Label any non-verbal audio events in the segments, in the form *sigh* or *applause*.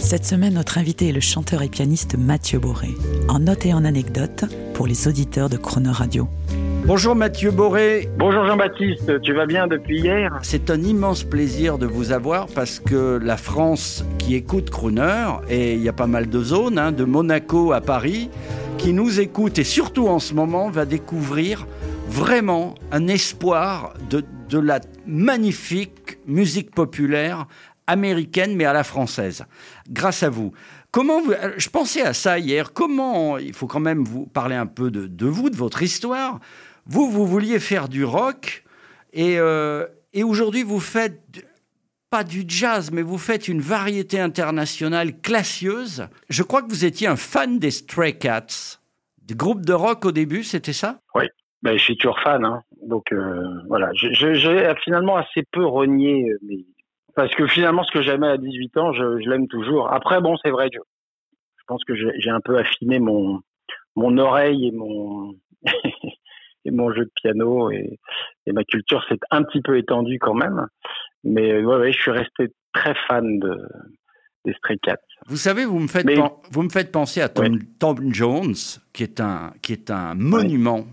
Cette semaine, notre invité est le chanteur et pianiste Mathieu Boré, en note et en anecdote pour les auditeurs de Crooner Radio. Bonjour Mathieu Boré. Bonjour Jean-Baptiste, tu vas bien depuis hier? C'est un immense plaisir de vous avoir parce que la France qui écoute Crooner, et il y a pas mal de zones, hein, de Monaco à Paris, qui nous écoute et surtout en ce moment va découvrir vraiment un espoir de, de la magnifique musique populaire américaine mais à la française, grâce à vous. Comment vous, je pensais à ça hier, comment, il faut quand même vous parler un peu de, de vous, de votre histoire. Vous, vous vouliez faire du rock et, euh, et aujourd'hui vous faites pas du jazz, mais vous faites une variété internationale classieuse. Je crois que vous étiez un fan des Stray Cats, du groupe de rock au début, c'était ça? Oui, ben, je suis toujours fan. Hein. Donc euh, voilà, j'ai finalement assez peu renié mes, parce que finalement, ce que j'aimais à 18 ans, je, je l'aime toujours. Après, bon, c'est vrai, je, je pense que j'ai un peu affiné mon, mon oreille et mon, *laughs* et mon jeu de piano et, et ma culture s'est un petit peu étendue quand même. Mais ouais, ouais, je suis resté très fan de, des Stray Cats. Vous savez, vous me faites, Mais- vous me faites penser à Tom, Tom Jones, qui est un, qui est un monument.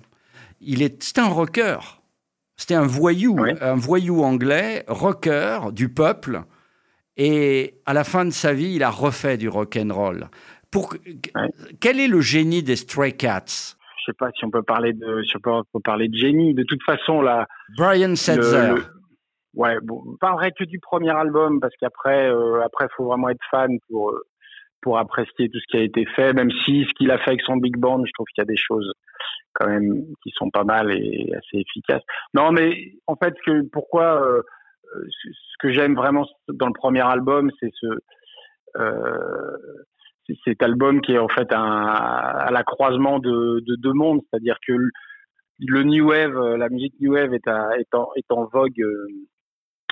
Il est, c'était un rocker. C'était un voyou, un voyou anglais, rocker du peuple. Et à la fin de sa vie, il a refait du rock and roll. Pour, Ouais. Quel est le génie des Stray Cats? Je sais pas si on peut parler de, si on peut, on peut parler de génie. De toute façon, là, Brian Setzer. le- le- ouais, bon, on parlerait que du premier album parce qu'après, euh, après, faut vraiment être fan pour euh, pour apprécier tout ce qui a été fait. Même si ce qu'il a fait avec son big band, je trouve qu'il y a des choses quand même qui sont pas mal et assez efficaces. Non, mais en fait, que pourquoi euh, ce que j'aime vraiment dans le premier album, c'est ce euh, cet album qui est en fait à la croisement de, de deux mondes, c'est-à-dire que le, new wave, la musique new wave est en vogue euh,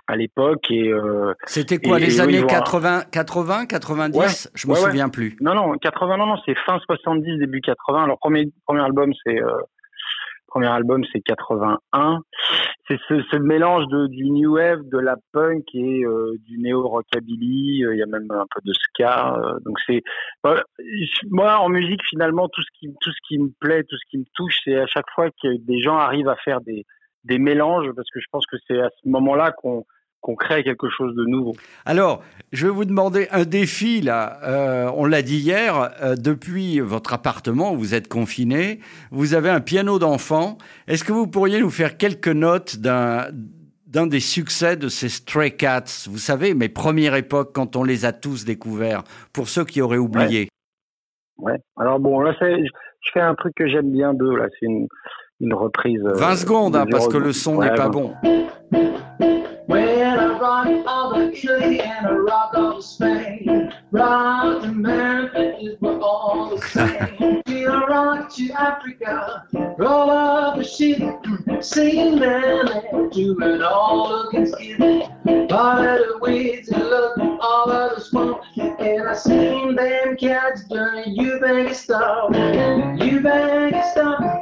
à l'époque et euh, C'était quoi, et- les et années voilà. 80, 80, 90 Ouais, Je me ouais, ouais. souviens plus. non non 80 non non c'est fin 70 début 80. Leur premier premier album c'est euh, premier album c'est 81. C'est ce, ce mélange de du new wave, de la punk et euh, du néo rockabilly. Euh, Il y a même un peu de ska. euh, donc c'est je- moi en musique finalement tout ce qui tout ce qui me plaît, tout ce qui me touche, c'est à chaque fois que des gens arrivent à faire des des mélanges parce que je pense que c'est à ce moment-là qu'on qu'on crée quelque chose de nouveau. Alors, je vais vous demander un défi, là. Euh, on l'a dit hier, euh, depuis votre appartement où vous êtes confiné, vous avez un piano d'enfant. Est-ce que vous pourriez nous faire quelques notes d'un d'un des succès de ces Stray Cats? Vous savez, mes premières époques, quand on les a tous découverts, pour ceux qui auraient oublié. Ouais. Alors bon, là, c'est, je fais un truc que j'aime bien d'eux. Là, c'est une, une reprise. euh, 20 secondes, hein, parce que le son Ouais, n'est pas bon. Well, I rock all the Italy and I rock all the Spain. Rock to Memphis, we're all the same. *laughs* We are rock to Africa, roll up the shit, singing man, do it all looking skinny. All of the weeds and look, all of the smoke, and I seen them cats doing you bang stuff, you bang stuff,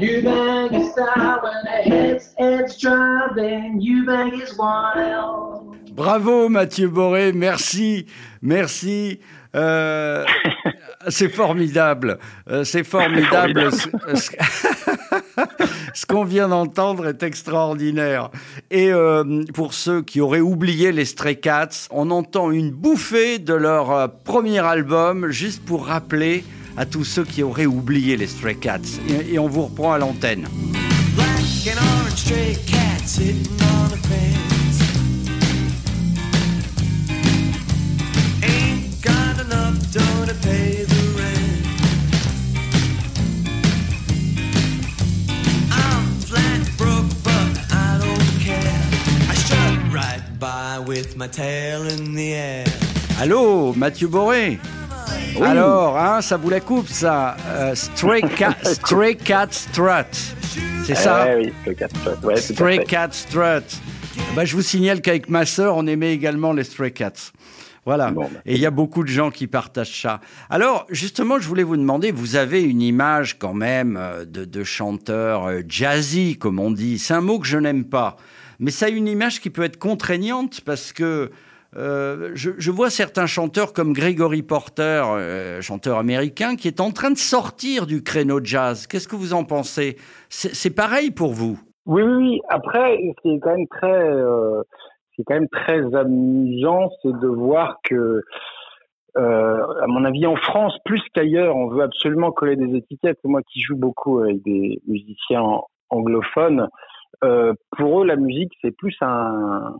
you bang and style when the heads heads driving, you bang is wild. Bravo Mathieu Boré, merci, merci. Euh, *laughs* c'est formidable, Euh, c'est formidable. *laughs* Ce, qu'on vient d'entendre est extraordinaire. Et euh, pour ceux qui auraient oublié les Stray Cats, on entend une bouffée de leur premier album, juste pour rappeler à tous ceux qui auraient oublié les Stray Cats. Et, et on vous reprend à l'antenne. Allô, Mathieu Boré? Alors, hein, ça vous la coupe, ça Euh, Stray, *laughs* Cat, Stray Cat Strut. C'est ça Ouais, oui, le 4 ouais, tout à Stray. Cat Strut. Bah, je vous signale qu'avec ma sœur, on aimait également les Stray Cats. Voilà. Bon, bah. Et il y a beaucoup de gens qui partagent ça. Alors, justement, je voulais vous demander, vous avez une image quand même euh, de, de chanteur euh, jazzy, comme on dit. C'est un mot que je n'aime pas. Mais ça a une image qui peut être contraignante parce que euh, je, vois certains chanteurs comme Gregory Porter, euh, chanteur américain, qui est en train de sortir du créneau jazz. Qu'est-ce que vous en pensez? C'est c'est pareil pour vous? Oui, oui. Après, ce qui est quand même très, euh, ce qui est quand même très amusant, c'est de voir que, euh, à mon avis, en France, plus qu'ailleurs, on veut absolument coller des étiquettes. Moi qui joue beaucoup avec des musiciens anglophones, pour eux, la musique, c'est plus un,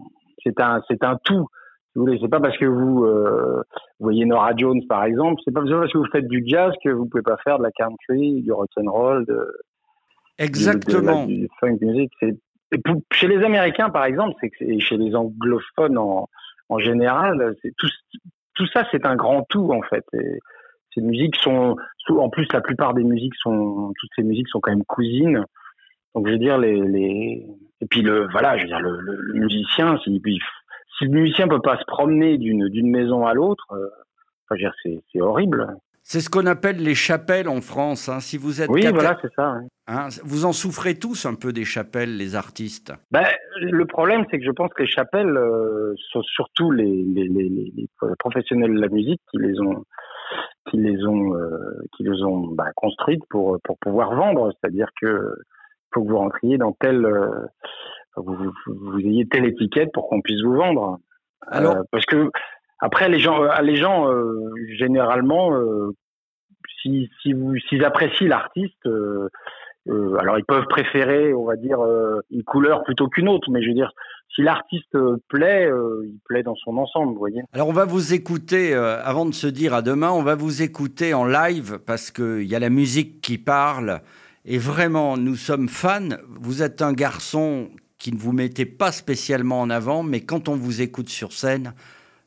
c'est un, c'est un tout. Vous voulez, c'est pas parce que vous, euh, vous voyez Nora Jones par exemple, c'est pas parce que vous faites du jazz que vous pouvez pas faire de la country, du rock and roll, de, Exactement. du, du funk music. Pour- chez les Américains, par exemple, c'est chez les anglophones en, en général, tout, tout ça, c'est un grand tout en fait. Et ces musiques sont, en plus, la plupart des musiques sont, toutes ces musiques sont quand même cousines. Donc, je veux dire, les, les, et puis le, voilà, je veux dire, le, le, le musicien, si, puis, si le musicien peut pas se promener d'une, d'une maison à l'autre, euh, c'est, horrible. C'est ce qu'on appelle les chapelles en France. hein. Si vous êtes Oui, voilà, c'est ça. hein. hein, vous en souffrez tous un peu des chapelles, les artistes. Ben, le problème, c'est que je pense que les chapelles euh, sont surtout les, les, les, les- les professionnels de la musique qui les ont qui les ont euh, qui les ont bah, construites pour pour pouvoir vendre. C'est-à-dire que faut que vous rentriez dans telle euh, vous, vous, vous ayez telle étiquette pour qu'on puisse vous vendre. Alors- Euh, parce que après les gens euh, les gens euh, généralement euh, si si vous s'ils apprécient l'artiste alors ils peuvent préférer, on va dire, une couleur plutôt qu'une autre, mais je veux dire, si l'artiste plaît, euh, il plaît dans son ensemble, vous voyez. Alors on va vous écouter, euh, avant de se dire à demain, on va vous écouter en live parce qu'il y a la musique qui parle. Et vraiment, nous sommes fans. Vous êtes un garçon qui ne vous mettez pas spécialement en avant, mais quand on vous écoute sur scène,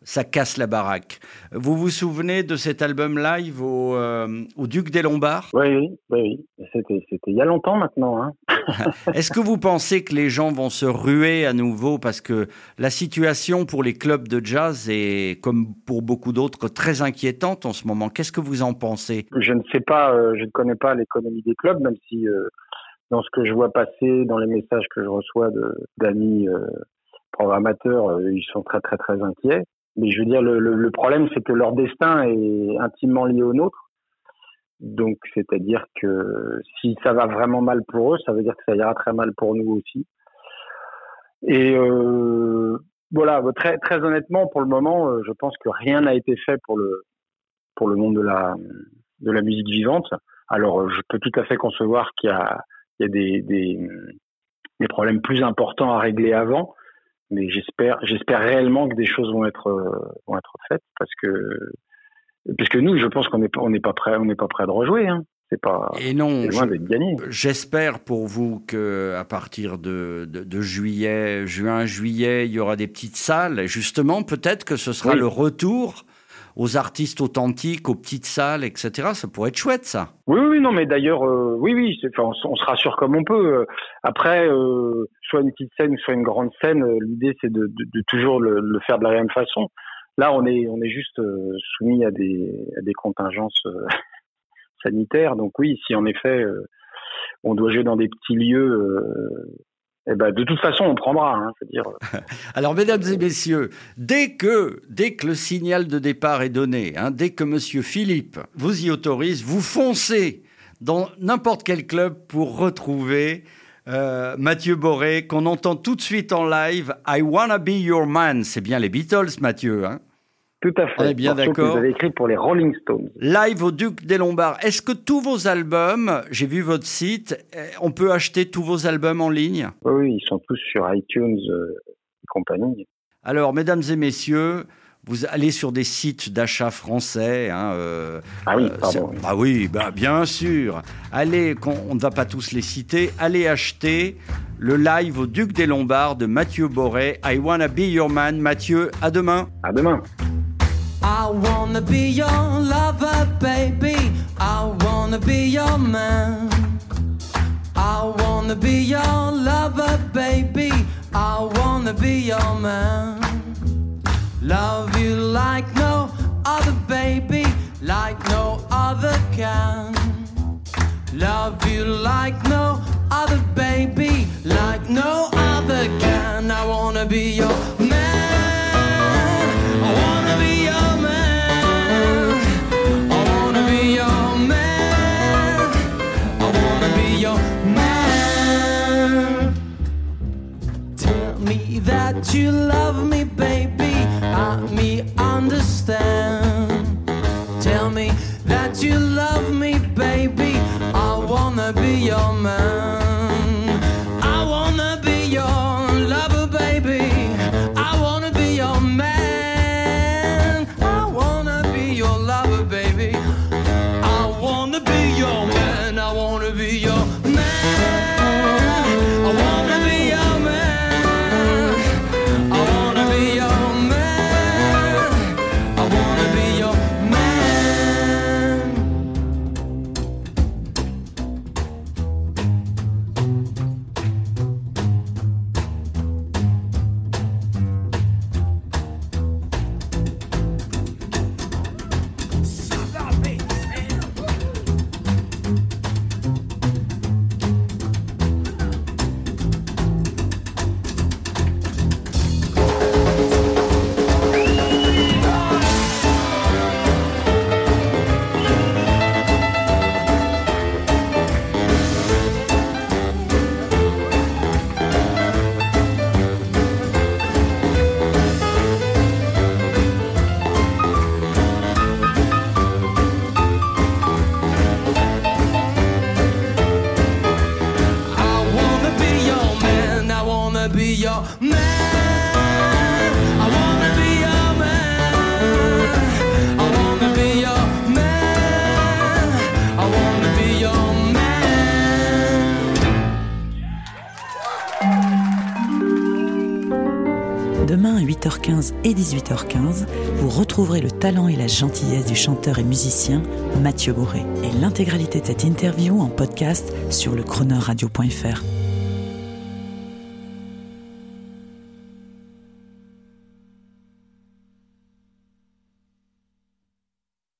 ça casse la baraque. Vous vous souvenez de cet album live au, euh, au Duc des Lombards? Oui, oui, oui, c'était il y a longtemps maintenant. Hein. *laughs* Est-ce que vous pensez que les gens vont se ruer à nouveau parce que la situation pour les clubs de jazz est, comme pour beaucoup d'autres, très inquiétante en ce moment? Qu'est-ce que vous en pensez? Je ne sais pas, euh, je ne connais pas l'économie des clubs, même si euh, dans ce que je vois passer, dans les messages que je reçois d'amis euh, programmateurs, euh, ils sont très, très, très inquiets. Mais je veux dire, le, problème, c'est que leur destin est intimement lié au nôtre. Donc, c'est-à-dire que si ça va vraiment mal pour eux, ça veut dire que ça ira très mal pour nous aussi. Et euh, voilà, très, très honnêtement, pour le moment, euh, je pense que rien n'a été fait pour le pour le monde de la de la musique vivante. Alors, je peux tout à fait concevoir qu'il y a il y a des, des des problèmes plus importants à régler avant, mais j'espère j'espère réellement que des choses vont être euh, vont être faites parce que parce que nous, je pense qu'on n'est pas on n'est pas prêt on n'est pas prêt de rejouer. Hein. C'est pas Et non, c'est loin je- d'être gagné. j'espère pour vous que à partir de, de, de juillet, juin, juillet, il y aura des petites salles. Et justement, peut-être que ce sera Oui. le retour aux artistes authentiques, aux petites salles, etc. Ça pourrait être chouette, ça. Oui, oui, non, mais d'ailleurs, euh, oui, oui, enfin, on, se rassure comme on peut. Euh, Après, euh, soit une petite scène, soit une grande scène, l'idée c'est de, toujours le, faire de la même façon. Là, on est, on est juste soumis à des, à des contingences *laughs* sanitaires. Donc oui, si en effet on doit jouer dans des petits lieux, eh ben, de toute façon, on prendra. Hein, dire. *laughs* Alors, mesdames et messieurs, dès que, dès que le signal de départ est donné, hein, dès que Monsieur Philippe vous y autorise, vous foncez dans n'importe quel club pour retrouver euh, Mathieu Boré, qu'on entend tout de suite en live. I wanna be your man. C'est bien les Beatles, Mathieu. Hein Tout à fait. On est bien Morceau que d'accord. Vous avez écrit pour les Rolling Stones. Live au Duc des Lombards. Est-ce que tous vos albums, j'ai vu votre site, euh, on peut acheter tous vos albums en ligne? Oui, ils sont tous sur iTunes euh, et compagnie. Alors, mesdames et messieurs, Vous allez sur des sites d'achat français. hein, euh, Ah oui, pardon. c'est- Ah oui, bah, bien sûr. Allez, on ne va pas tous les citer. Allez acheter le live au Duc des Lombards de Mathieu Boré. I wanna be your man. Mathieu, à demain. À demain. I wanna be your lover, baby. I wanna be your man. I wanna be your lover, baby. I wanna be your man. Love you like no other, baby, like no other can. Love you like no other, baby, like no other can. I wanna be your me that you love me, baby. I wanna be your man. Demain à 8h15 et 18h15, vous retrouverez le talent et la gentillesse du chanteur et musicien Mathieu Boré. Et l'intégralité de cette interview en podcast sur le chroneurradio.fr.